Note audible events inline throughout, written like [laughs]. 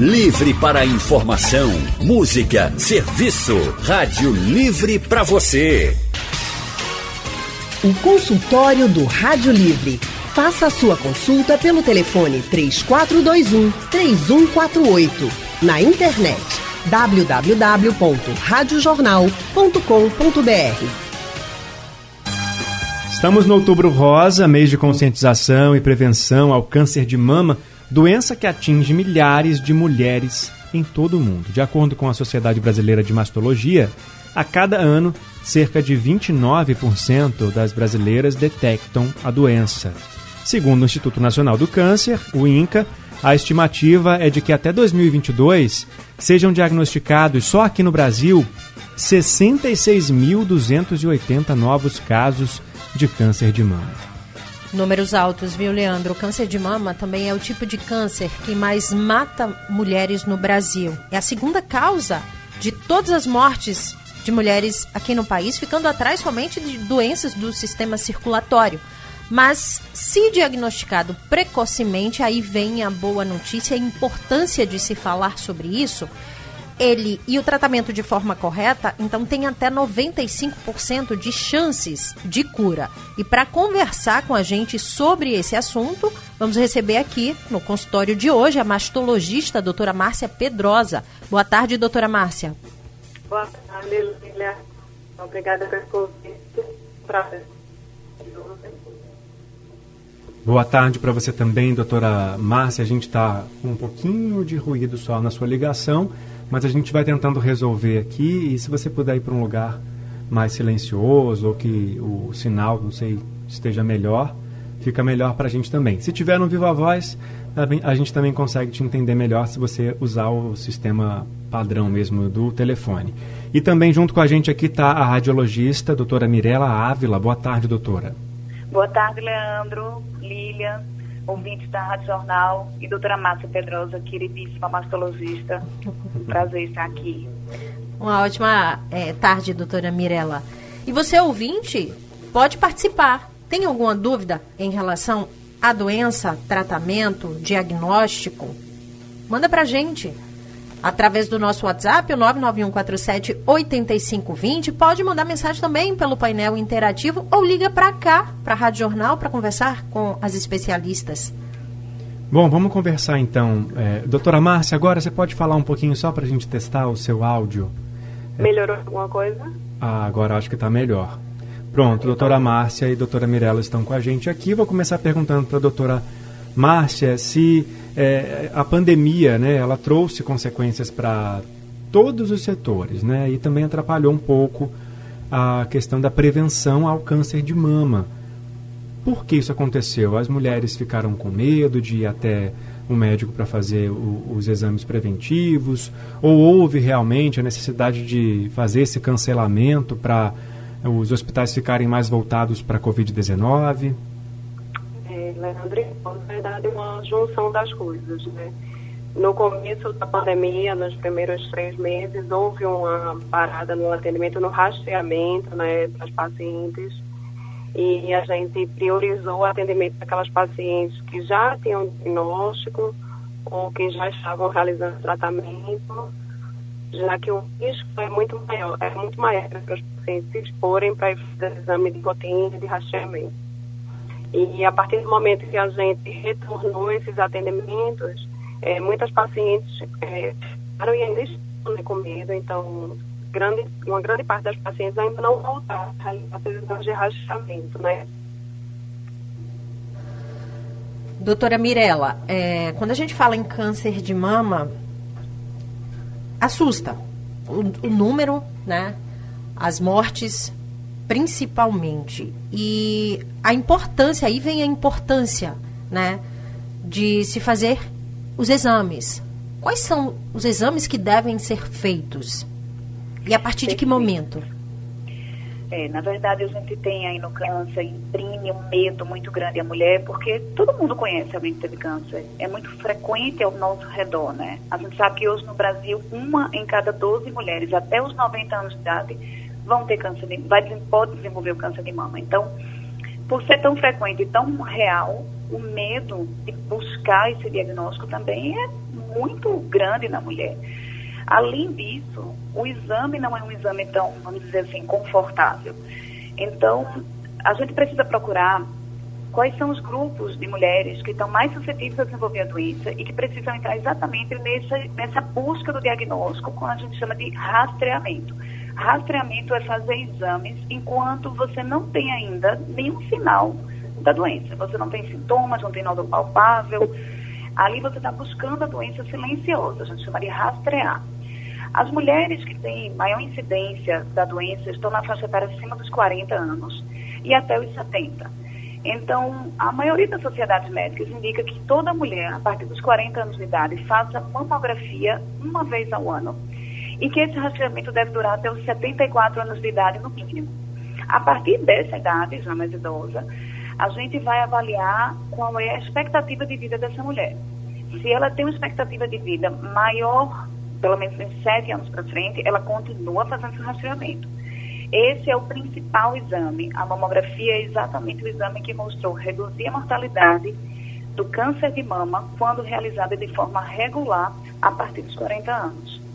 Livre para informação, música, serviço. Rádio Livre para você. O consultório do Rádio Livre. Faça a sua consulta pelo telefone 3421 3148. Na internet www.radiojornal.com.br. Estamos no Outubro Rosa, mês de conscientização e prevenção ao câncer de mama doença que atinge milhares de mulheres em todo o mundo. De acordo com a Sociedade Brasileira de Mastologia, a cada ano, cerca de 29% das brasileiras detectam a doença. Segundo o Instituto Nacional do Câncer, o INCA, a estimativa é de que até 2022 sejam diagnosticados só aqui no Brasil 66.280 novos casos de câncer de mama. Números altos, viu, Leandro? O câncer de mama também é o tipo de câncer que mais mata mulheres no Brasil. É a segunda causa de todas as mortes de mulheres aqui no país, ficando atrás somente de doenças do sistema circulatório. Mas, se diagnosticado precocemente, aí vem a boa notícia, a importância de se falar sobre isso ele e o tratamento de forma correta, então tem até 95% de chances de cura. E para conversar com a gente sobre esse assunto, vamos receber aqui no consultório de hoje a mastologista a doutora Márcia Pedrosa. Boa tarde, doutora Márcia. Boa tarde, Lília. Obrigada pelo convite. Prazer. Boa tarde para você também, doutora Márcia. A gente está com um pouquinho de ruído só na sua ligação, mas a gente vai tentando resolver aqui e se você puder ir para um lugar mais silencioso ou que o sinal, não sei, esteja melhor, fica melhor para a gente também. Se tiver no Viva Voz, a gente também consegue te entender melhor se você usar o sistema padrão mesmo do telefone. E também junto com a gente aqui está a radiologista, doutora Mirela Ávila. Boa tarde, doutora. Boa tarde, Leandro, Lília ouvintes da Rádio Jornal e doutora Márcia Pedrosa, queridíssima mastologista. Prazer estar aqui. Uma ótima é, tarde, doutora Mirella. E você, ouvinte, pode participar. Tem alguma dúvida em relação à doença, tratamento, diagnóstico? Manda pra gente através do nosso WhatsApp, o 991478520. Pode mandar mensagem também pelo painel interativo ou liga para cá, para a Rádio Jornal, para conversar com as especialistas. Bom, vamos conversar então. É, doutora Márcia, agora você pode falar um pouquinho só para a gente testar o seu áudio? Melhorou alguma coisa? Ah, agora acho que está melhor. Pronto, doutora Márcia e doutora Mirella estão com a gente aqui. Vou começar perguntando para a doutora Márcia se é, a pandemia, né, ela trouxe consequências para todos os setores, né, e também atrapalhou um pouco a questão da prevenção ao câncer de mama. Por que isso aconteceu? As mulheres ficaram com medo de ir até o médico para fazer o, os exames preventivos? Ou houve realmente a necessidade de fazer esse cancelamento para os hospitais ficarem mais voltados para a Covid-19? Leandro, na verdade, uma junção das coisas, né? No começo da pandemia, nos primeiros três meses, houve uma parada no atendimento, no rastreamento né, das pacientes e a gente priorizou o atendimento daquelas pacientes que já tinham diagnóstico ou que já estavam realizando tratamento, já que o risco é muito maior, é muito maior para os pacientes se exporem para exame de rotina de rastreamento. E a partir do momento que a gente retornou esses atendimentos, é, muitas pacientes é, ficaram e ainda estão né, com medo, então grande, uma grande parte das pacientes ainda não voltaram a realizar de rastreamento, né? Doutora Mirella, é, quando a gente fala em câncer de mama, assusta o, o número, né? As mortes principalmente. E a importância, aí vem a importância, né, de se fazer os exames. Quais são os exames que devem ser feitos? E a partir de que momento? É, na verdade, a gente tem aí no câncer, imprime um medo muito grande à mulher, porque todo mundo conhece alguém que teve câncer. É muito frequente ao nosso redor, né? A gente sabe que hoje no Brasil, uma em cada 12 mulheres até os 90 anos de idade vão ter câncer de vai, pode desenvolver o câncer de mama. Então, por ser tão frequente e tão real, o medo de buscar esse diagnóstico também é muito grande na mulher. Além disso, o exame não é um exame tão, vamos dizer assim, confortável. Então, a gente precisa procurar quais são os grupos de mulheres que estão mais suscetíveis a desenvolver a doença e que precisam entrar exatamente nessa, nessa busca do diagnóstico, como a gente chama de rastreamento. Rastreamento é fazer exames enquanto você não tem ainda nenhum sinal da doença. Você não tem sintomas, não tem nódulo palpável. Ali você está buscando a doença silenciosa, a gente chama de rastrear. As mulheres que têm maior incidência da doença estão na faixa etária acima dos 40 anos e até os 70. Então, a maioria das sociedades médicas indica que toda mulher, a partir dos 40 anos de idade, faça mamografia uma vez ao ano e que esse rastreamento deve durar até os 74 anos de idade no mínimo. A partir dessa idade, já mais idosa, a gente vai avaliar qual é a expectativa de vida dessa mulher. Se ela tem uma expectativa de vida maior, pelo menos em 7 anos para frente, ela continua fazendo esse rastreamento. Esse é o principal exame. A mamografia é exatamente o exame que mostrou reduzir a mortalidade do câncer de mama quando realizada de forma regular a partir dos 40 anos.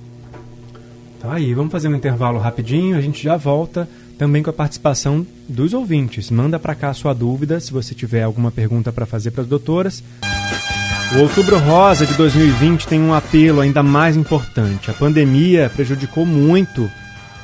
Tá aí, vamos fazer um intervalo rapidinho, a gente já volta também com a participação dos ouvintes. Manda para cá a sua dúvida, se você tiver alguma pergunta para fazer para as doutoras. O Outubro Rosa de 2020 tem um apelo ainda mais importante. A pandemia prejudicou muito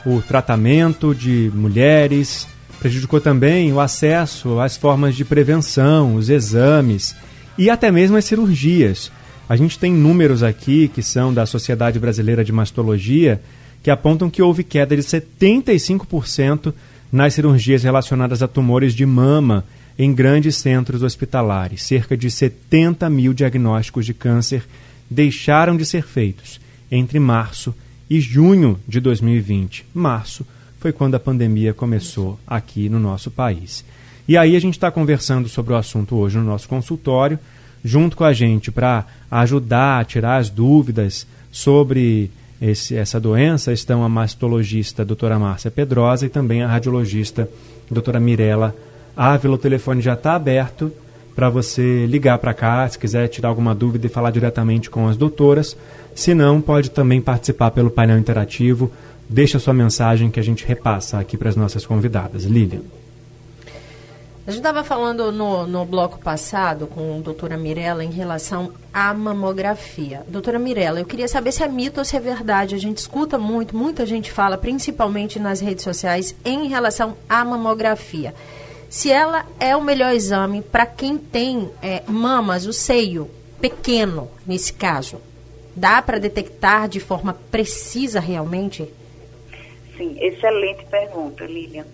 o tratamento de mulheres, prejudicou também o acesso às formas de prevenção, os exames e até mesmo as cirurgias. A gente tem números aqui que são da Sociedade Brasileira de Mastologia que apontam que houve queda de 75% nas cirurgias relacionadas a tumores de mama em grandes centros hospitalares. Cerca de 70 mil diagnósticos de câncer deixaram de ser feitos entre março e junho de 2020. Março foi quando a pandemia começou aqui no nosso país. E aí a gente está conversando sobre o assunto hoje no nosso consultório, junto com a gente para ajudar a tirar as dúvidas sobre esse, essa doença estão a mastologista doutora Márcia Pedrosa e também a radiologista doutora Mirella Ávila. O telefone já está aberto para você ligar para cá, se quiser tirar alguma dúvida e falar diretamente com as doutoras. Se não, pode também participar pelo painel interativo. Deixa sua mensagem que a gente repassa aqui para as nossas convidadas. Lilian. A gente estava falando no, no bloco passado com a doutora Mirella em relação à mamografia. Doutora Mirella, eu queria saber se é mito ou se é verdade. A gente escuta muito, muita gente fala, principalmente nas redes sociais, em relação à mamografia se ela é o melhor exame para quem tem é, mamas, o seio pequeno, nesse caso. Dá para detectar de forma precisa realmente? Sim, excelente pergunta, Lilian.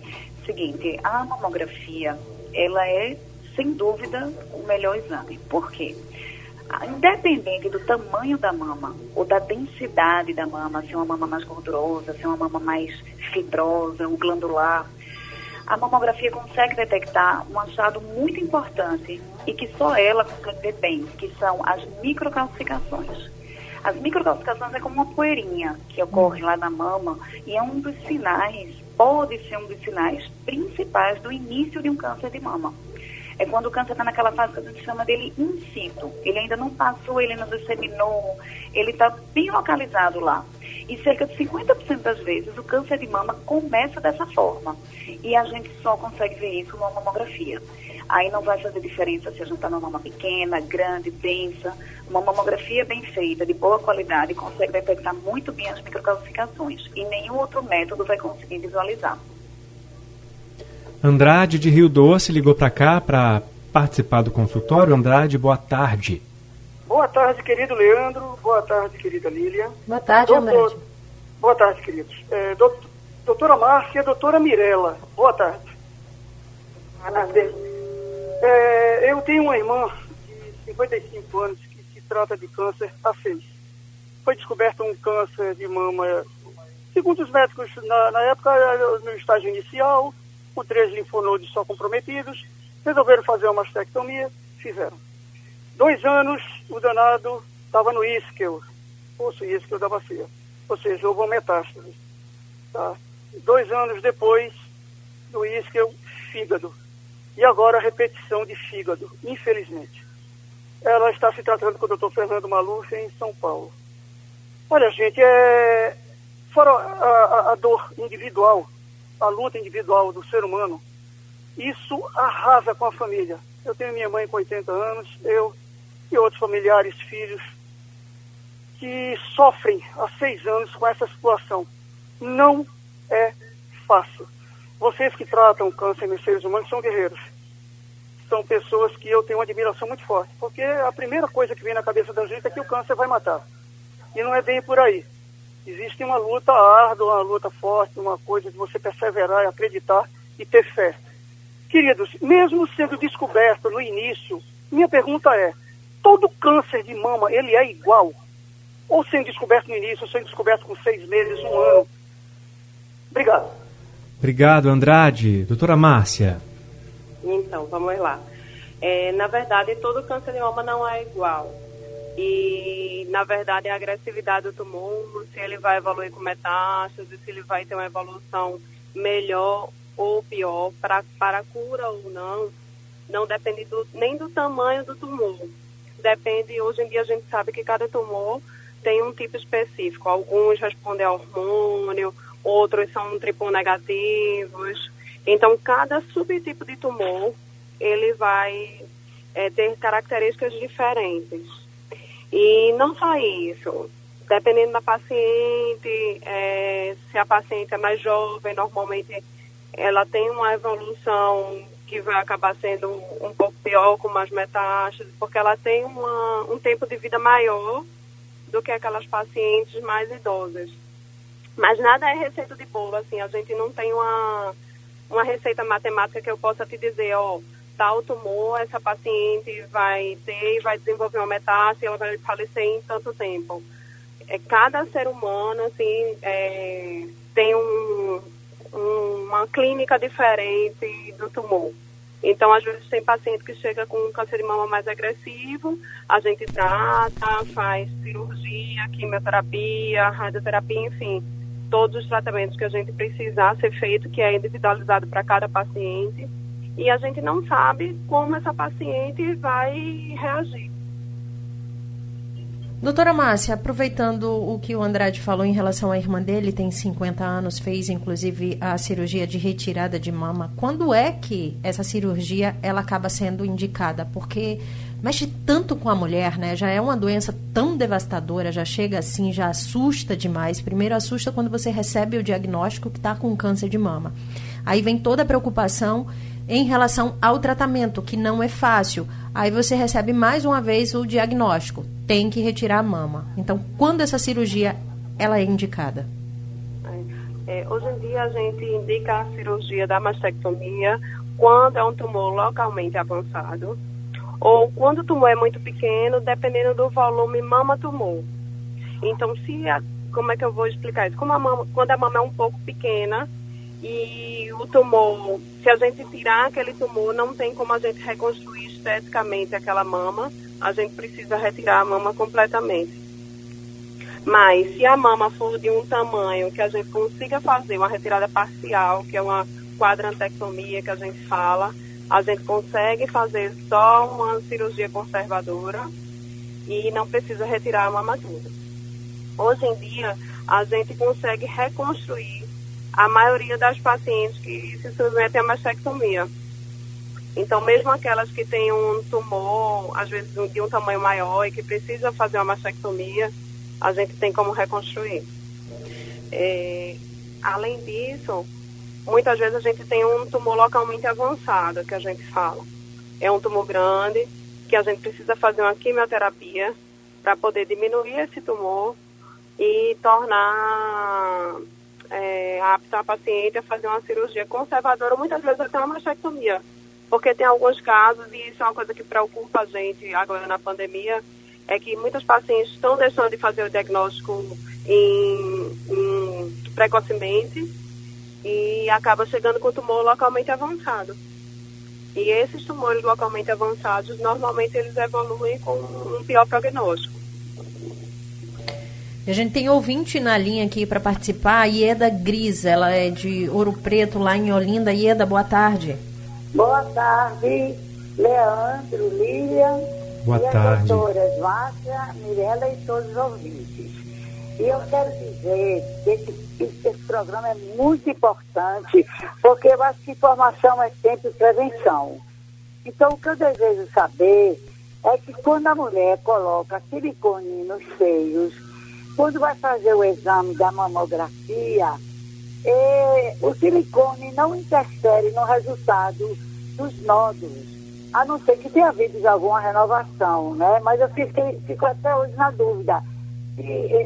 Seguinte, a mamografia, ela é, sem dúvida, o melhor exame. Por quê? Independente do tamanho da mama ou da densidade da mama, se é uma mama mais gordurosa, se é uma mama mais fibrosa, ou glandular, a mamografia consegue detectar um achado muito importante e que só ela consegue ver bem, que são as microcalcificações. As microcalcificações é como uma poeirinha que ocorre lá na mama e é um dos sinais, pode ser um dos sinais principais do início de um câncer de mama. É quando o câncer está naquela fase que a gente chama dele in situ. Ele ainda não passou, ele não disseminou, ele está bem localizado lá. E cerca de 50% das vezes o câncer de mama começa dessa forma. E a gente só consegue ver isso numa mamografia. Aí não vai fazer diferença se a gente está numa mama pequena, grande, densa. Uma mamografia bem feita, de boa qualidade, consegue detectar muito bem as microcalcificações. E nenhum outro método vai conseguir visualizar. Andrade de Rio Doce ligou para cá para participar do consultório. Andrade, boa tarde. Boa tarde, querido Leandro. Boa tarde, querida Lília. Boa tarde, Doutor... Boa tarde, queridos. É, doutora Márcia, doutora Mirella. Boa tarde. É, eu tenho uma irmã de 55 anos que se trata de câncer a 6. Foi descoberto um câncer de mama, segundo os médicos, na, na época, no estágio inicial, com três linfonodos só comprometidos. Resolveram fazer uma mastectomia, fizeram Dois anos, o danado estava no isquel, poço isquel da bacia. Ou seja, houve uma metástase. Tá? Dois anos depois, do isquel, fígado. E agora repetição de fígado, infelizmente. Ela está se tratando com o doutor Fernando Maluf em São Paulo. Olha, gente, é... fora a, a, a dor individual, a luta individual do ser humano, isso arrasa com a família. Eu tenho minha mãe com 80 anos, eu e outros familiares, filhos, que sofrem há seis anos com essa situação. Não é fácil. Vocês que tratam câncer nos seres humanos são guerreiros. São pessoas que eu tenho uma admiração muito forte, porque a primeira coisa que vem na cabeça da gente é que o câncer vai matar. E não é bem por aí. Existe uma luta árdua, uma luta forte, uma coisa de você perseverar, acreditar e ter fé. Queridos, mesmo sendo descoberto no início, minha pergunta é: todo câncer de mama ele é igual? Ou sendo descoberto no início, ou sendo descoberto com seis meses, um ano? Obrigado. Obrigado, Andrade. Doutora Márcia. Então, vamos lá. É, na verdade, todo câncer de mama não é igual. E, na verdade, a agressividade do tumor, se ele vai evoluir com metástase, se ele vai ter uma evolução melhor ou pior para, para cura ou não, não depende do, nem do tamanho do tumor. Depende, hoje em dia a gente sabe que cada tumor tem um tipo específico. Alguns respondem a hormônio, outros são triplo negativos. Então, cada subtipo de tumor, ele vai é, ter características diferentes. E não só isso, dependendo da paciente, é, se a paciente é mais jovem, normalmente ela tem uma evolução que vai acabar sendo um pouco pior com mais metástases, porque ela tem uma, um tempo de vida maior do que aquelas pacientes mais idosas. Mas nada é receita de bolo, assim, a gente não tem uma, uma receita matemática que eu possa te dizer, ó, tal tumor, essa paciente vai ter e vai desenvolver uma metástase, ela vai falecer em tanto tempo. É, cada ser humano, assim, é, tem um, um, uma clínica diferente do tumor. Então, às vezes, tem paciente que chega com um câncer de mama mais agressivo, a gente trata, faz cirurgia, quimioterapia, radioterapia, enfim, todos os tratamentos que a gente precisar ser feito, que é individualizado para cada paciente e a gente não sabe como essa paciente vai reagir. Doutora Márcia, aproveitando o que o Andrade falou em relação à irmã dele, tem 50 anos, fez inclusive a cirurgia de retirada de mama. Quando é que essa cirurgia ela acaba sendo indicada? Porque mexe tanto com a mulher, né? Já é uma doença tão devastadora, já chega assim, já assusta demais. Primeiro assusta quando você recebe o diagnóstico que está com câncer de mama. Aí vem toda a preocupação em relação ao tratamento, que não é fácil. Aí você recebe mais uma vez o diagnóstico, tem que retirar a mama. Então, quando essa cirurgia ela é indicada? É, hoje em dia a gente indica a cirurgia da mastectomia quando é um tumor localmente avançado ou quando o tumor é muito pequeno, dependendo do volume mama-tumor. Então, se a, como é que eu vou explicar isso? Como a mama, quando a mama é um pouco pequena, e o tumor, se a gente tirar aquele tumor, não tem como a gente reconstruir esteticamente aquela mama, a gente precisa retirar a mama completamente. Mas se a mama for de um tamanho que a gente consiga fazer uma retirada parcial, que é uma quadrantectomia que a gente fala, a gente consegue fazer só uma cirurgia conservadora e não precisa retirar a mama toda. Hoje em dia, a gente consegue reconstruir a maioria das pacientes que se submetem à mastectomia. Então, mesmo aquelas que têm um tumor, às vezes de um tamanho maior e que precisam fazer uma mastectomia, a gente tem como reconstruir. É, além disso, muitas vezes a gente tem um tumor localmente avançado, que a gente fala. É um tumor grande, que a gente precisa fazer uma quimioterapia para poder diminuir esse tumor e tornar é, apta a paciente a fazer uma cirurgia conservadora, muitas vezes até uma mastectomia. Porque tem alguns casos, e isso é uma coisa que preocupa a gente agora na pandemia, é que muitas pacientes estão deixando de fazer o diagnóstico em, em, precocemente e acaba chegando com tumor localmente avançado. E esses tumores localmente avançados, normalmente eles evoluem com um pior prognóstico. A gente tem ouvinte na linha aqui para participar, a Ieda Gris, ela é de Ouro Preto, lá em Olinda. Ieda, boa tarde. Boa tarde, Leandro, Lilian. Boa e tarde. as doutoras Márcia, Mirella e todos os ouvintes. E eu quero dizer que esse, esse programa é muito importante, porque eu acho que informação é sempre prevenção. Então, o que eu desejo saber é que quando a mulher coloca silicone nos seios, quando vai fazer o exame da mamografia, eh, o silicone não interfere no resultado dos nódulos, a não ser que tenha havido alguma renovação, né? Mas eu fiquei, fico até hoje na dúvida,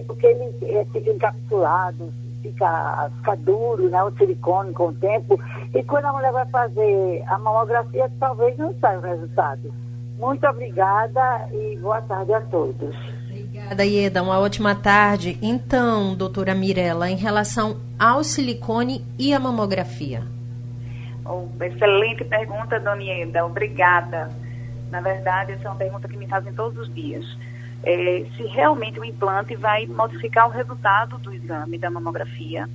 porque ele eh, fica encapsulado, fica, fica duro, né? O silicone com o tempo, e quando a mulher vai fazer a mamografia, talvez não saia o resultado. Muito obrigada e boa tarde a todos. Obrigada, Ieda. Uma ótima tarde. Então, doutora Mirella, em relação ao silicone e a mamografia. Oh, excelente pergunta, Dona Ieda. Obrigada. Na verdade, essa é uma pergunta que me fazem todos os dias. É, se realmente o implante vai modificar o resultado do exame da mamografia.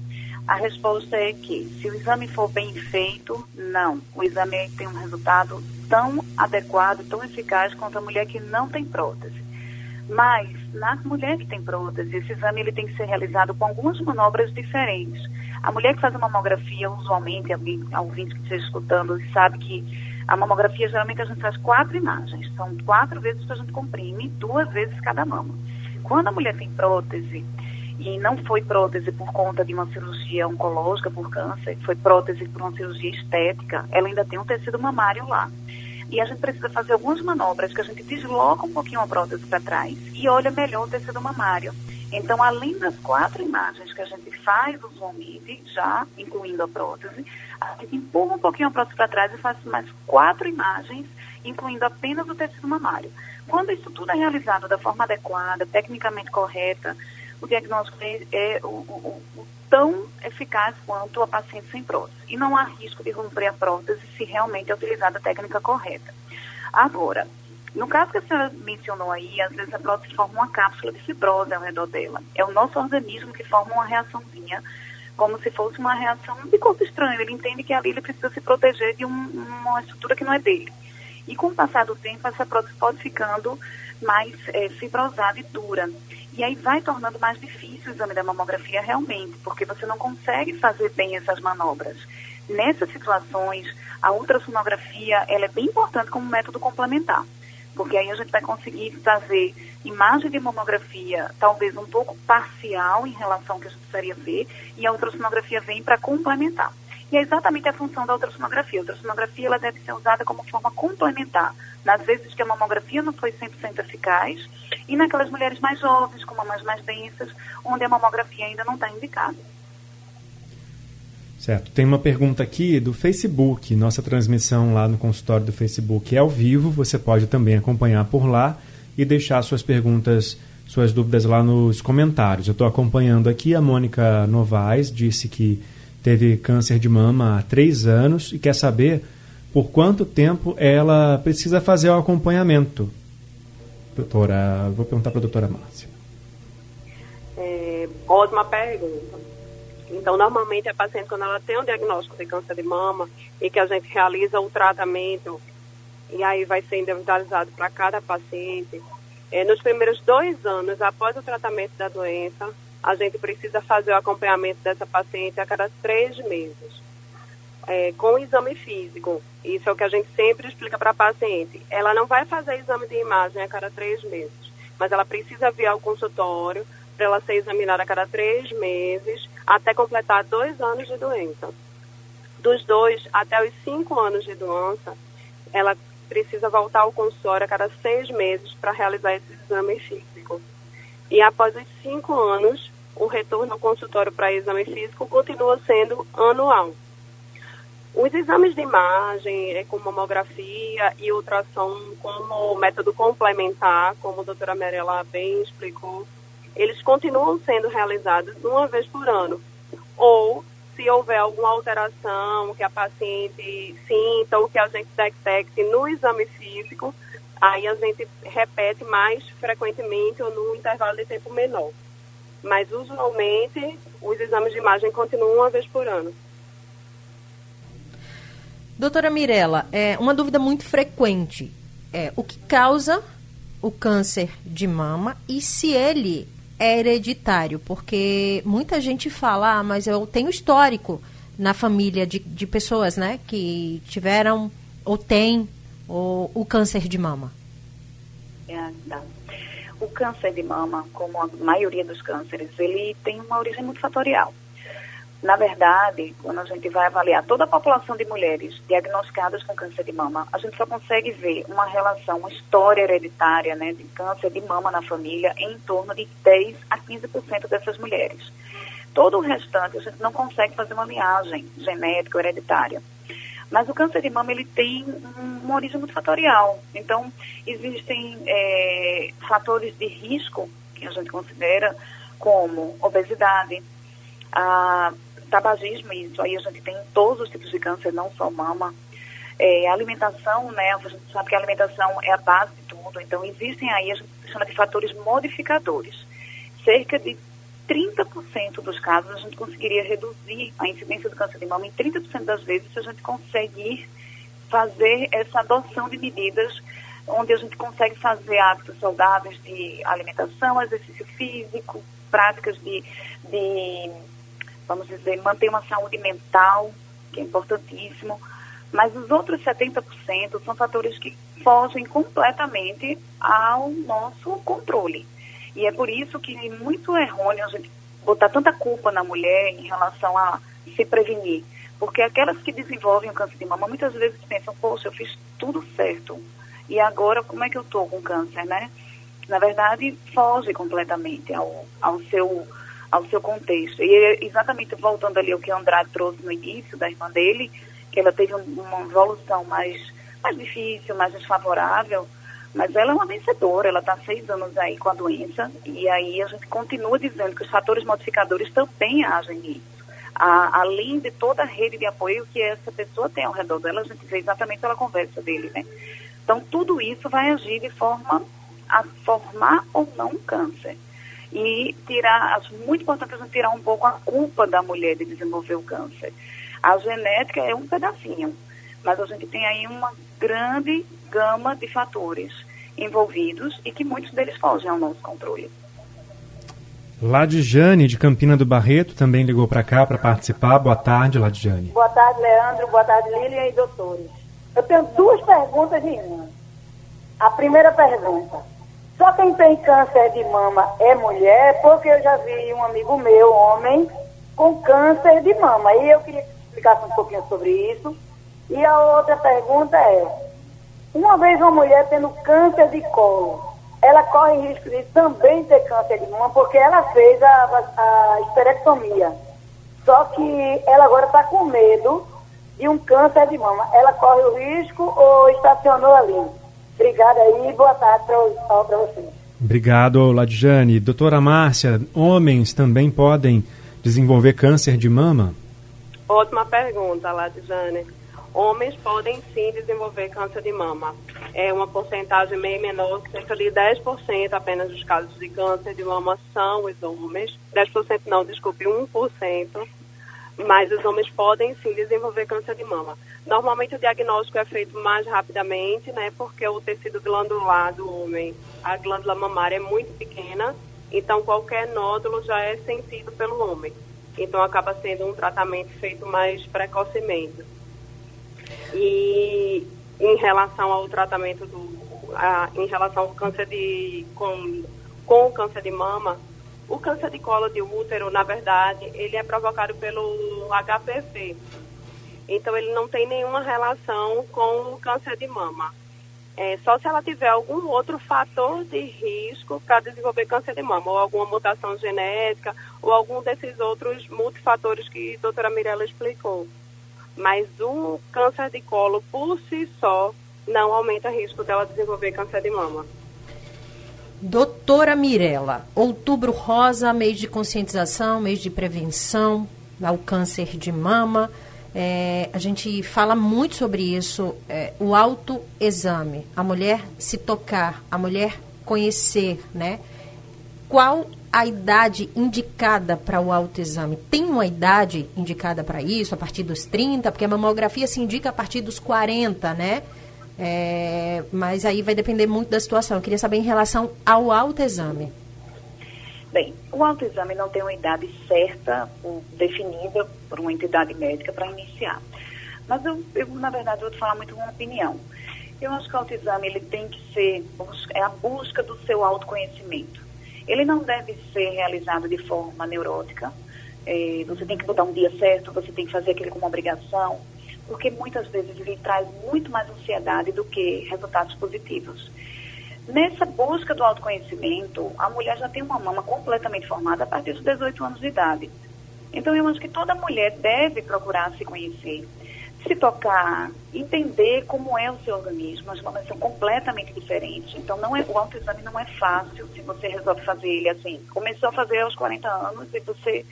A resposta é que, se o exame for bem feito, não. O exame tem um resultado tão adequado, tão eficaz quanto a mulher que não tem prótese. Mas, na mulher que tem prótese, esse exame ele tem que ser realizado com algumas manobras diferentes. A mulher que faz a mamografia, usualmente, alguém, ouvinte que esteja escutando, sabe que a mamografia, geralmente, a gente faz quatro imagens. São quatro vezes que a gente comprime, duas vezes cada mama. Quando a mulher tem prótese, e não foi prótese por conta de uma cirurgia oncológica por câncer, foi prótese por uma cirurgia estética, ela ainda tem um tecido mamário lá. E a gente precisa fazer algumas manobras que a gente desloca um pouquinho a prótese para trás e olha melhor o tecido mamário. Então, além das quatro imagens que a gente faz usualmente, já incluindo a prótese, a gente empurra um pouquinho a prótese para trás e faz mais quatro imagens, incluindo apenas o tecido mamário. Quando isso tudo é realizado da forma adequada, tecnicamente correta, o diagnóstico é, é o, o, o, tão eficaz quanto a paciente sem prótese. E não há risco de romper a prótese se realmente é utilizada a técnica correta. Agora, no caso que a senhora mencionou aí, às vezes a prótese forma uma cápsula de fibrose ao redor dela. É o nosso organismo que forma uma reaçãozinha, como se fosse uma reação de corpo estranho. Ele entende que ali ele precisa se proteger de um, uma estrutura que não é dele. E com o passar do tempo, essa prótese pode ficando mais é, fibrosada e dura. E aí vai tornando mais difícil o exame da mamografia realmente, porque você não consegue fazer bem essas manobras. Nessas situações, a ultrassonografia ela é bem importante como método complementar, porque aí a gente vai conseguir fazer imagem de mamografia talvez um pouco parcial em relação ao que a gente precisaria ver, e a ultrassonografia vem para complementar. E é exatamente a função da ultrassonografia. A ultrassonografia ela deve ser usada como forma complementar. Nas vezes que a mamografia não foi 100% eficaz e naquelas mulheres mais jovens, com mamas mais densas, onde a mamografia ainda não está indicada. Certo. Tem uma pergunta aqui do Facebook. Nossa transmissão lá no consultório do Facebook é ao vivo. Você pode também acompanhar por lá e deixar suas perguntas, suas dúvidas lá nos comentários. Eu estou acompanhando aqui. A Mônica Novaes disse que teve câncer de mama há três anos e quer saber por quanto tempo ela precisa fazer o acompanhamento. Doutora, vou perguntar para a doutora Márcia. É, ótima pergunta. Então, normalmente a paciente, quando ela tem um diagnóstico de câncer de mama e que a gente realiza o tratamento, e aí vai ser individualizado para cada paciente, é, nos primeiros dois anos após o tratamento da doença, a gente precisa fazer o acompanhamento dessa paciente a cada três meses. É, com exame físico. Isso é o que a gente sempre explica para a paciente. Ela não vai fazer exame de imagem a cada três meses, mas ela precisa vir ao consultório para ela ser examinada a cada três meses até completar dois anos de doença. Dos dois até os cinco anos de doença, ela precisa voltar ao consultório a cada seis meses para realizar esse exame físico. E após os cinco anos, o retorno ao consultório para exame físico continua sendo anual. Os exames de imagem, é, como mamografia e ultrassom como método complementar, como a doutora Mirella bem explicou, eles continuam sendo realizados uma vez por ano. Ou, se houver alguma alteração que a paciente sinta ou que a gente detecte no exame físico, aí a gente repete mais frequentemente ou num intervalo de tempo menor. Mas, usualmente, os exames de imagem continuam uma vez por ano. Doutora Mirella, é uma dúvida muito frequente. É, o que causa o câncer de mama e se ele é hereditário? Porque muita gente fala, ah, mas eu tenho histórico na família de, de pessoas né, que tiveram ou têm o, o câncer de mama. É, não. O câncer de mama, como a maioria dos cânceres, ele tem uma origem multifatorial. Na verdade, quando a gente vai avaliar toda a população de mulheres diagnosticadas com câncer de mama, a gente só consegue ver uma relação, uma história hereditária né, de câncer de mama na família em torno de 10 a 15% dessas mulheres. Todo o restante a gente não consegue fazer uma linhagem genética ou hereditária. Mas o câncer de mama ele tem uma origem multifatorial. Então, existem é, fatores de risco que a gente considera como obesidade, a tabagismo, isso aí a gente tem todos os tipos de câncer, não só mama. É, alimentação, né, a gente sabe que a alimentação é a base de tudo, então existem aí, a gente chama de fatores modificadores. Cerca de 30% dos casos a gente conseguiria reduzir a incidência do câncer de mama em 30% das vezes se a gente conseguir fazer essa adoção de medidas onde a gente consegue fazer hábitos saudáveis de alimentação, exercício físico, práticas de, de vamos dizer, manter uma saúde mental, que é importantíssimo, mas os outros 70% são fatores que fogem completamente ao nosso controle. E é por isso que é muito errôneo a gente botar tanta culpa na mulher em relação a se prevenir. Porque aquelas que desenvolvem o câncer de mama muitas vezes pensam, poxa, eu fiz tudo certo. E agora como é que eu estou com câncer, né? Na verdade, foge completamente ao, ao seu ao seu contexto. E exatamente voltando ali ao que Andrade trouxe no início da irmã dele, que ela teve um, uma evolução mais, mais difícil, mais desfavorável, mas ela é uma vencedora, ela está seis anos aí com a doença, e aí a gente continua dizendo que os fatores modificadores também agem nisso. A, além de toda a rede de apoio que essa pessoa tem ao redor dela, a gente vê exatamente pela conversa dele, né? Então, tudo isso vai agir de forma a formar ou não câncer e tirar, acho muito importante a gente tirar um pouco a culpa da mulher de desenvolver o câncer. A genética é um pedacinho, mas a gente tem aí uma grande gama de fatores envolvidos e que muitos deles fogem ao nosso controle. Ladjane, de Campina do Barreto, também ligou para cá para participar. Boa tarde, Ladjane. Boa tarde, Leandro. Boa tarde, Lilian e doutores. Eu tenho duas perguntas em uma. A primeira pergunta. Só quem tem câncer de mama é mulher, porque eu já vi um amigo meu, homem, com câncer de mama. E eu queria que você explicasse um pouquinho sobre isso. E a outra pergunta é, uma vez uma mulher tendo câncer de colo, ela corre risco de também ter câncer de mama, porque ela fez a, a esterectomia. Só que ela agora está com medo de um câncer de mama. Ela corre o risco ou estacionou ali? Obrigada aí e boa tarde para vocês. Obrigado, Ladjane. Doutora Márcia, homens também podem desenvolver câncer de mama? Ótima pergunta, Ladjane. Homens podem sim desenvolver câncer de mama. É uma porcentagem meio menor, cerca de 10% apenas dos casos de câncer de mama são os homens. 10% não, desculpe, 1% mas os homens podem sim desenvolver câncer de mama. Normalmente o diagnóstico é feito mais rapidamente, né, porque o tecido glandular do homem, a glândula mamária é muito pequena, então qualquer nódulo já é sentido pelo homem. Então acaba sendo um tratamento feito mais precocemente. E em relação ao tratamento do a, em relação ao câncer de com, com o câncer de mama, o câncer de colo de útero, na verdade, ele é provocado pelo HPV. Então, ele não tem nenhuma relação com o câncer de mama. É, só se ela tiver algum outro fator de risco para desenvolver câncer de mama, ou alguma mutação genética, ou algum desses outros multifatores que a doutora Mirella explicou. Mas o câncer de colo, por si só, não aumenta o risco dela desenvolver câncer de mama. Doutora Mirella, outubro rosa, mês de conscientização, mês de prevenção ao câncer de mama. É, a gente fala muito sobre isso, é, o autoexame, a mulher se tocar, a mulher conhecer, né? Qual a idade indicada para o autoexame? Tem uma idade indicada para isso, a partir dos 30? Porque a mamografia se indica a partir dos 40, né? É, mas aí vai depender muito da situação. Eu queria saber em relação ao autoexame. Bem, o autoexame não tem uma idade certa, ou definida por uma entidade médica para iniciar. Mas eu, eu, na verdade, vou te falar muito uma opinião. Eu acho que o autoexame ele tem que ser é a busca do seu autoconhecimento. Ele não deve ser realizado de forma neurótica. É, você tem que botar um dia certo, você tem que fazer aquilo como obrigação, porque muitas vezes ele traz muito mais ansiedade do que resultados positivos. Nessa busca do autoconhecimento, a mulher já tem uma mama completamente formada a partir dos 18 anos de idade. Então, eu acho que toda mulher deve procurar se conhecer se tocar, entender como é o seu organismo, as mamas são completamente diferentes. Então, não é, o autoexame não é fácil se você resolve fazer ele assim. Começou a fazer aos 40 anos e você,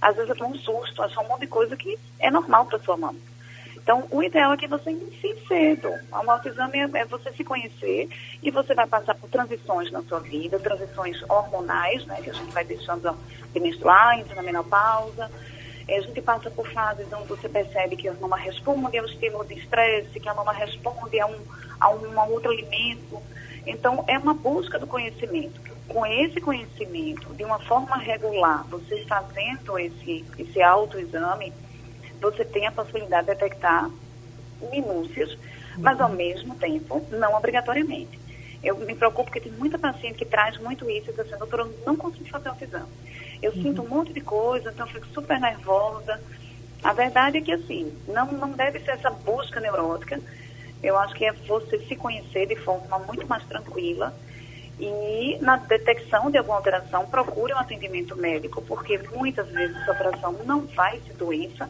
às vezes, toma um susto, acha um monte de coisa que é normal para sua mama. Então, o ideal é que você inicie cedo. O autoexame é, é você se conhecer e você vai passar por transições na sua vida, transições hormonais, né, que a gente vai deixando de menstruar, entra na menopausa, é, a gente passa por fases onde você percebe que a mama responde ao estímulo de estresse, que a mama responde a um, a um outro alimento. Então, é uma busca do conhecimento. Com esse conhecimento, de uma forma regular, você fazendo esse, esse autoexame, você tem a possibilidade de detectar minúcias, mas ao mesmo tempo, não obrigatoriamente. Eu me preocupo porque tem muita paciente que traz muito isso e diz assim, doutora, eu não consigo fazer autoexame. Eu uhum. sinto um monte de coisa, então eu fico super nervosa. A verdade é que, assim, não, não deve ser essa busca neurótica. Eu acho que é você se conhecer de forma muito mais tranquila e na detecção de alguma alteração procure um atendimento médico, porque muitas vezes essa operação não vai ser doença,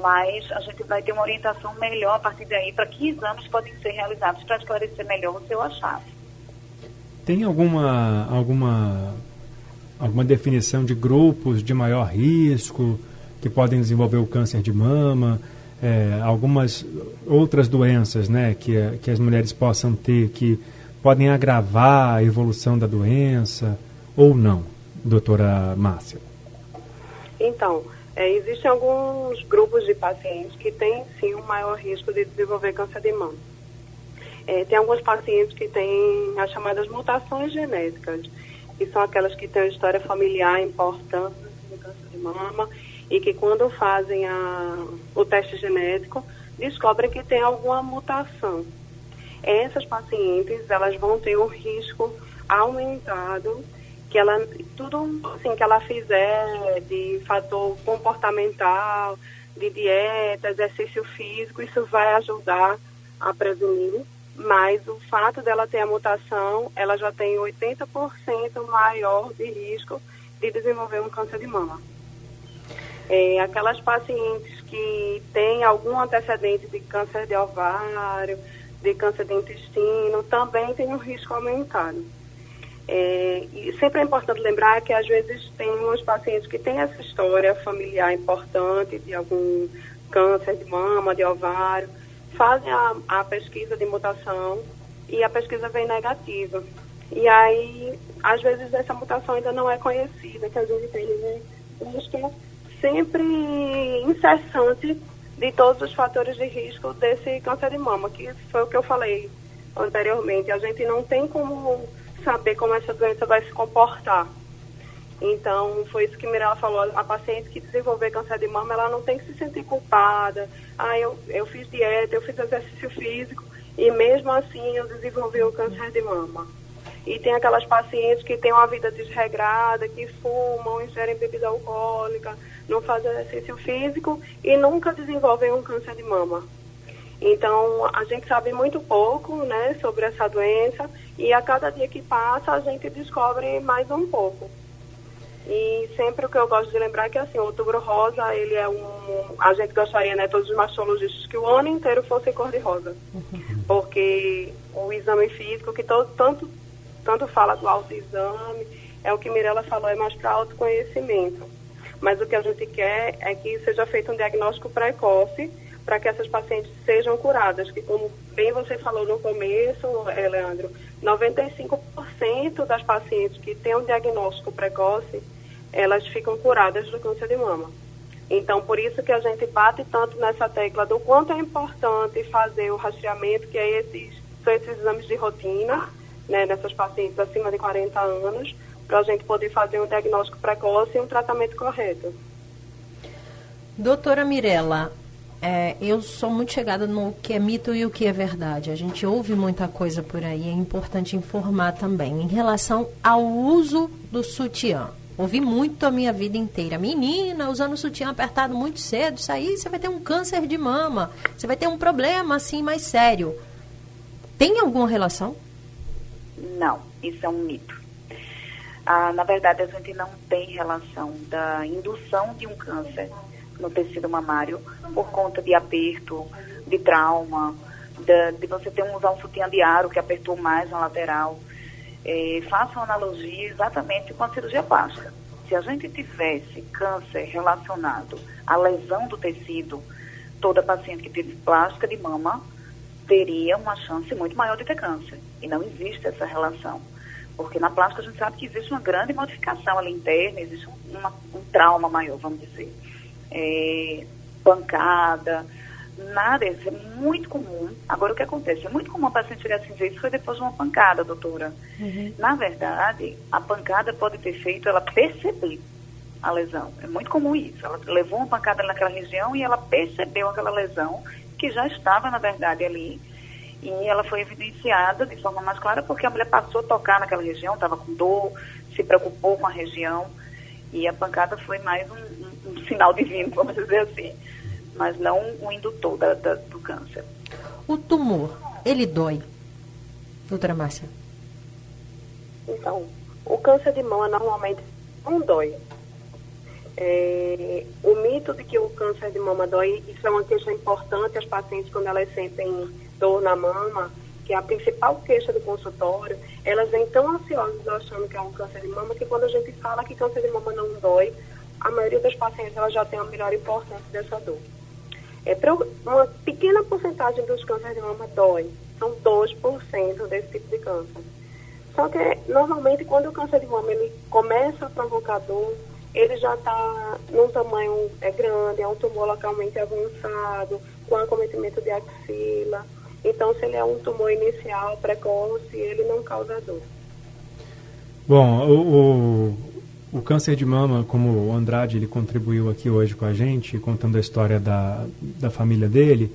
mas a gente vai ter uma orientação melhor a partir daí para que exames podem ser realizados para esclarecer melhor o seu achado. Tem alguma, alguma alguma definição de grupos de maior risco que podem desenvolver o câncer de mama, é, algumas outras doenças né, que, que as mulheres possam ter que podem agravar a evolução da doença ou não, doutora Márcia? Então, é, existem alguns grupos de pacientes que têm sim um maior risco de desenvolver câncer de mama. É, tem alguns pacientes que têm as chamadas mutações genéticas que são aquelas que têm uma história familiar importante no câncer de mama e que quando fazem a, o teste genético descobrem que tem alguma mutação. Essas pacientes, elas vão ter um risco aumentado que ela tudo assim que ela fizer de fator comportamental, de dieta, exercício físico, isso vai ajudar a prevenir mas o fato dela ter a mutação, ela já tem 80% maior de risco de desenvolver um câncer de mama. É, aquelas pacientes que têm algum antecedente de câncer de ovário, de câncer de intestino, também tem um risco aumentado. É, e sempre é importante lembrar que às vezes tem uns pacientes que têm essa história familiar importante de algum câncer de mama, de ovário, fazem a, a pesquisa de mutação e a pesquisa vem negativa. E aí, às vezes, essa mutação ainda não é conhecida, que a gente tem né? busca sempre incessante de todos os fatores de risco desse câncer de mama, que foi o que eu falei anteriormente. A gente não tem como saber como essa doença vai se comportar. Então, foi isso que Mirella falou. A paciente que desenvolver câncer de mama, ela não tem que se sentir culpada. Ah, eu, eu fiz dieta, eu fiz exercício físico e mesmo assim eu desenvolvi o câncer de mama. E tem aquelas pacientes que têm uma vida desregrada, que fumam, ingerem bebida alcoólica, não fazem exercício físico e nunca desenvolvem um câncer de mama. Então, a gente sabe muito pouco né, sobre essa doença e a cada dia que passa a gente descobre mais um pouco. E sempre o que eu gosto de lembrar é que assim, o outubro rosa, ele é um. A gente gostaria, né, todos os mastologistas, que o ano inteiro fosse cor-de-rosa. Uhum. Porque o exame físico, que todo, tanto, tanto fala do autoexame, é o que Mirella falou, é mais para autoconhecimento. Mas o que a gente quer é que seja feito um diagnóstico precoce para que essas pacientes sejam curadas, que como bem você falou no começo, Leandro, 95% 90% das pacientes que têm um diagnóstico precoce, elas ficam curadas do câncer de mama. Então, por isso que a gente bate tanto nessa tecla do quanto é importante fazer o rastreamento, que é esses, são esses exames de rotina, né, nessas pacientes acima de 40 anos, para a gente poder fazer um diagnóstico precoce e um tratamento correto. Doutora Mirella, é, eu sou muito chegada no que é mito e o que é verdade. A gente ouve muita coisa por aí, é importante informar também. Em relação ao uso do sutiã, ouvi muito a minha vida inteira. Menina, usando sutiã apertado muito cedo, isso aí você vai ter um câncer de mama, você vai ter um problema assim mais sério. Tem alguma relação? Não, isso é um mito. Ah, na verdade, a gente não tem relação da indução de um câncer no tecido mamário por conta de aperto, de trauma, de, de você ter um, usar um sutiã de aro que apertou mais na lateral. É, faço uma analogia exatamente com a cirurgia plástica. Se a gente tivesse câncer relacionado à lesão do tecido, toda paciente que teve plástica de mama teria uma chance muito maior de ter câncer. E não existe essa relação. Porque na plástica a gente sabe que existe uma grande modificação ali interna, existe um, uma, um trauma maior, vamos dizer. É, pancada, nada, isso é muito comum. Agora, o que acontece? É muito comum a paciente chegar assim dizer, isso foi depois de uma pancada, doutora. Uhum. Na verdade, a pancada pode ter feito ela perceber a lesão. É muito comum isso. Ela levou uma pancada naquela região e ela percebeu aquela lesão que já estava, na verdade, ali. E ela foi evidenciada de forma mais clara porque a mulher passou a tocar naquela região, estava com dor, se preocupou com a região. E a pancada foi mais um, um, um sinal divino, vamos dizer assim. Mas não o um indutor da, da, do câncer. O tumor, ele dói? Doutora Márcia. Então, o câncer de mama normalmente não dói. É, o mito de que o câncer de mama dói, isso é uma queixa importante as pacientes quando elas sentem dor na mama, que é a principal queixa do consultório, elas vêm tão ansiosas achando que é um câncer de mama que quando a gente fala que câncer de mama não dói, a maioria das pacientes ela já tem a melhor importância dessa dor. É, uma pequena porcentagem dos cânceres de mama dói, são 2% desse tipo de câncer. Só que normalmente quando o câncer de mama ele começa a provocar dor, ele já está num tamanho é grande, é um tumor localmente avançado, com acometimento de axila. Então, se ele é um tumor inicial, precoce, ele não causa dor. Bom, o, o, câncer de mama, como o Andrade ele contribuiu aqui hoje com a gente, contando a história da, da família dele,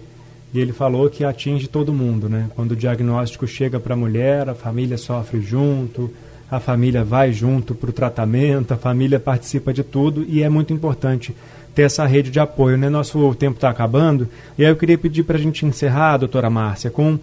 e ele falou que atinge todo mundo, né? Quando o diagnóstico chega para a mulher, a família sofre junto, a família vai junto para o tratamento, a família participa de tudo e é muito importante ter essa rede de apoio. Né? Nosso tempo está acabando e aí eu queria pedir para a gente encerrar, doutora Márcia, com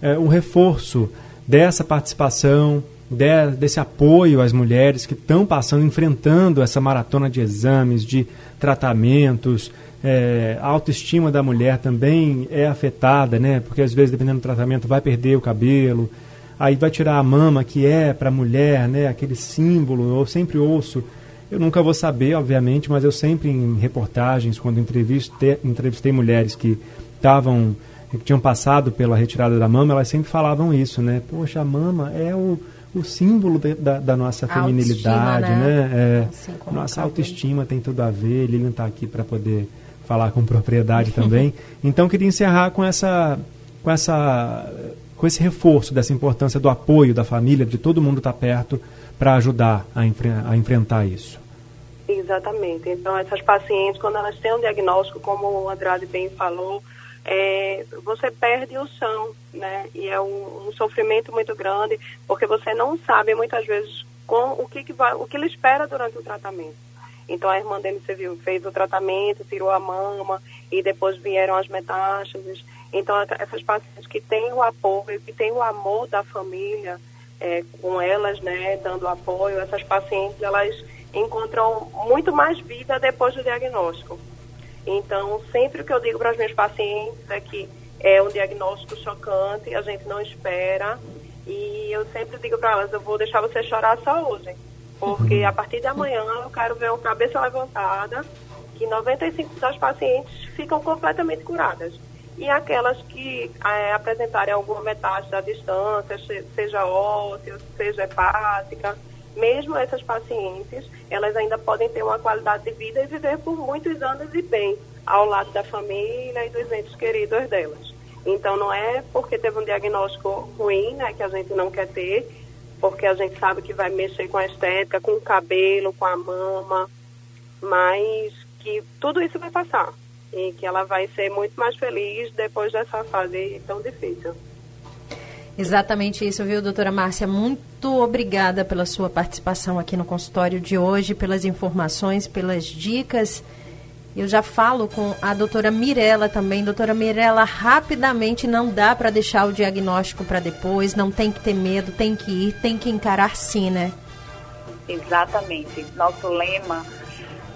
é, um reforço dessa participação, de, desse apoio às mulheres que estão passando, enfrentando essa maratona de exames, de tratamentos. É, a autoestima da mulher também é afetada, né? Porque às vezes, dependendo do tratamento, vai perder o cabelo, aí vai tirar a mama, que é para a mulher, né, aquele símbolo, eu sempre ouço, eu nunca vou saber, obviamente, mas eu sempre em reportagens, quando entrevistei, entrevistei mulheres que estavam, que tinham passado pela retirada da mama, elas sempre falavam isso, né, poxa, a mama é o, o símbolo de, da, da, nossa feminilidade, né? né? É, assim nossa autoestima tem tudo a ver, ele não está aqui para poder falar com propriedade também. [laughs] Então, queria encerrar com essa, com essa com esse reforço dessa importância do apoio da família, de todo mundo estar tá perto para ajudar a, enfre a, enfrentar isso. Exatamente. Então, essas pacientes, quando elas têm um diagnóstico, como o Andrade bem falou, é, você perde o chão, né? E é um, um, sofrimento muito grande, porque você não sabe muitas vezes com o que, que vai, o que ele espera durante o tratamento. Então a irmã dele viu, fez o tratamento, tirou a mama e depois vieram as metástases. Então, essas pacientes que têm o apoio, que têm o amor da família é, com elas, né, dando apoio, essas pacientes, elas encontram muito mais vida depois do diagnóstico. Então, sempre o que eu digo para as minhas pacientes é que é um diagnóstico chocante, a gente não espera, e eu sempre digo para elas, eu vou deixar você chorar só hoje, porque uhum. a partir de amanhã eu quero ver uma cabeça levantada, que 95% das pacientes ficam completamente curadas. e aquelas que é, apresentarem alguma metástase à distância, seja óssea, seja hepática, mesmo essas pacientes, elas ainda podem ter uma qualidade de vida e viver por muitos anos e bem, ao lado da família e dos entes queridos delas. Então, não é porque teve um diagnóstico ruim, né, que a gente não quer ter, porque a gente sabe que vai mexer com a estética, com o cabelo, com a mama, mas que tudo isso vai passar e que ela vai ser muito mais feliz depois dessa fase tão difícil. Exatamente isso, viu, doutora Márcia? Muito obrigada pela sua participação aqui no consultório de hoje, pelas informações, pelas dicas. Eu já falo com a doutora Mirella também. Doutora Mirella, rapidamente não dá para deixar o diagnóstico para depois, não tem que ter medo, tem que ir, tem que encarar sim, né? Exatamente. Nosso lema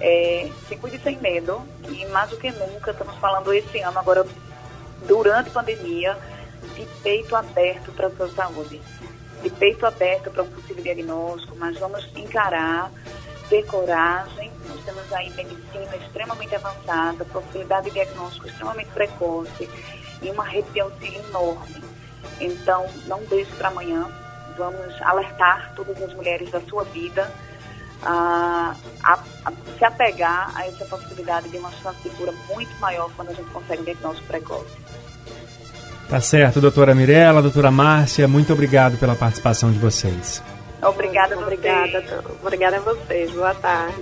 é se cuide sem medo e mais do que nunca, estamos falando esse ano agora durante a pandemia, de peito aberto para a sua saúde, de peito aberto para um possível diagnóstico, mas vamos encarar, ter coragem. Nós temos aí medicina extremamente avançada, possibilidade de diagnóstico extremamente precoce e uma rede de auxílio enorme. Então, não deixe para amanhã. Vamos alertar todas as mulheres da sua vida a, a, a, se apegar a essa possibilidade de uma chance de cura muito maior quando a gente consegue diagnóstico precoce. Tá certo, doutora Mirella, doutora Márcia, muito obrigado pela participação de vocês. Obrigada, obrigada. Obrigada a vocês. Boa tarde.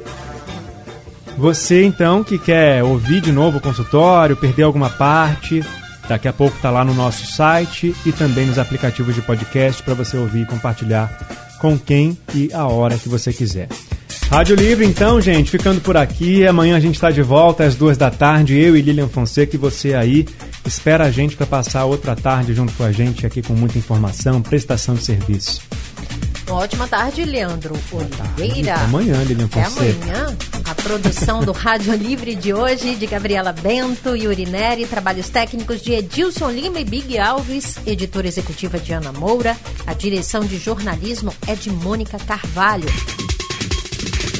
Você, então, que quer ouvir de novo o consultório, perder alguma parte, daqui a pouco está lá no nosso site e também nos aplicativos de podcast para você ouvir e compartilhar com quem e a hora que você quiser. Rádio Livre, então, gente, ficando por aqui. Amanhã a gente está de volta às duas da tarde. Eu e Lilian Fonseca e você aí. Espera a gente para passar outra tarde junto com a gente aqui com muita informação, prestação de serviço. Ótima tarde, Leandro Oliveira. Até amanhã, Lilian Fonseca. Até amanhã. A produção do Rádio Livre de hoje, de Gabriela Bento e Urineri, trabalhos técnicos de Edilson Lima e Big Alves, editora executiva de Ana Moura, a direção de jornalismo é de Mônica Carvalho.